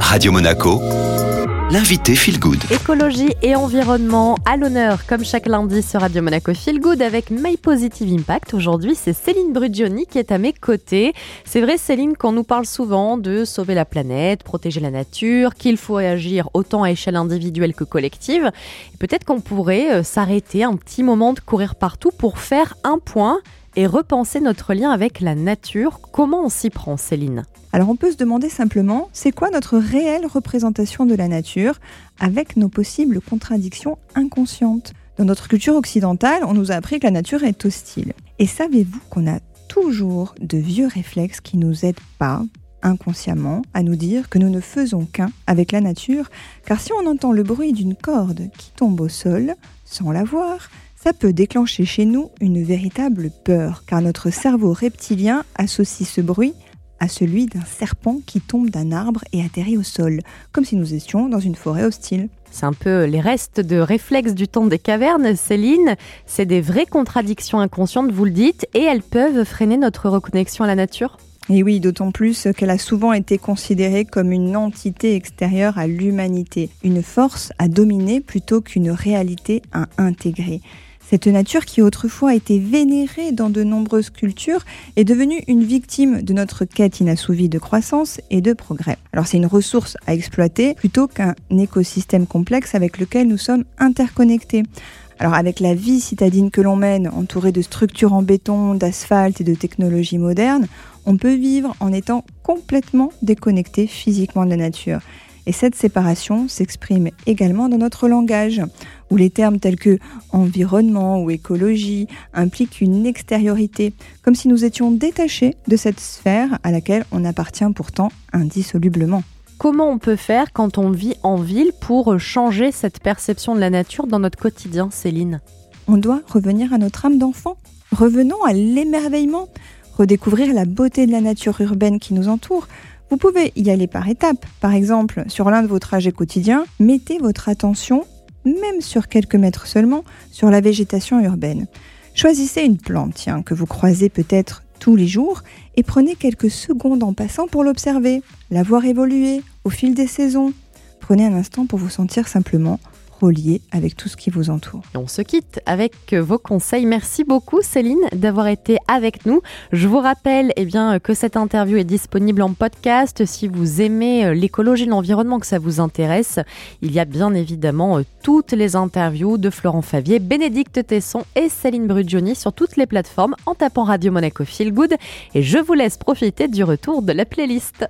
Radio Monaco, l'invité Feel Good. Écologie et environnement à l'honneur, comme chaque lundi sur Radio Monaco Feel Good avec My Positive Impact. Aujourd'hui, c'est Céline Brugioni qui est à mes côtés. C'est vrai, Céline, qu'on nous parle souvent de sauver la planète, protéger la nature, qu'il faut agir autant à échelle individuelle que collective. Peut-être qu'on pourrait euh, s'arrêter un petit moment de courir partout pour faire un point et repenser notre lien avec la nature. Comment on s'y prend, Céline? Alors on peut se demander simplement, c'est quoi notre réelle représentation de la nature avec nos possibles contradictions inconscientes? Dans notre culture occidentale, on nous a appris que la nature est hostile. Et savez-vous qu'on a toujours de vieux réflexes qui nous aident pas inconsciemment à nous dire que nous ne faisons qu'un avec la nature, car si on entend le bruit d'une corde qui tombe au sol sans la voir, ça peut déclencher chez nous une véritable peur, car notre cerveau reptilien associe ce bruit à celui d'un serpent qui tombe d'un arbre et atterrit au sol, comme si nous étions dans une forêt hostile. C'est un peu les restes de réflexes du temps des cavernes, Céline. C'est des vraies contradictions inconscientes, vous le dites, et elles peuvent freiner notre reconnexion à la nature et oui, d'autant plus qu'elle a souvent été considérée comme une entité extérieure à l'humanité, une force à dominer plutôt qu'une réalité à intégrer. Cette nature qui autrefois été vénérée dans de nombreuses cultures est devenue une victime de notre quête inassouvie de croissance et de progrès. Alors c'est une ressource à exploiter plutôt qu'un écosystème complexe avec lequel nous sommes interconnectés. Alors avec la vie citadine que l'on mène, entourée de structures en béton, d'asphalte et de technologies modernes, on peut vivre en étant complètement déconnecté physiquement de la nature. Et cette séparation s'exprime également dans notre langage, où les termes tels que environnement ou écologie impliquent une extériorité, comme si nous étions détachés de cette sphère à laquelle on appartient pourtant indissolublement. Comment on peut faire quand on vit en ville pour changer cette perception de la nature dans notre quotidien, Céline? On doit revenir à notre âme d'enfant. Revenons à l'émerveillement, redécouvrir la beauté de la nature urbaine qui nous entoure, vous pouvez y aller par étapes. Par exemple, sur l'un de vos trajets quotidiens, mettez votre attention, même sur quelques mètres seulement, sur la végétation urbaine. Choisissez une plante que vous croisez peut-être tous les jours et prenez quelques secondes en passant pour l'observer, la voir évoluer au fil des saisons. Prenez un instant pour vous sentir simplement relié avec tout ce qui vous entoure. On se quitte avec vos conseils. Merci beaucoup Céline d'avoir été avec nous. Je vous rappelle eh que cette interview est disponible en podcast. Si vous aimez euh, l'écologie, l'environnement, que ça vous intéresse, il y a bien évidemment euh, toutes les interviews de Florent Favier, Bénédicte Tesson et Céline Brugioni sur toutes les plateformes en tapant Radio Monaco Feel Good. Et je vous laisse profiter du retour de la playlist.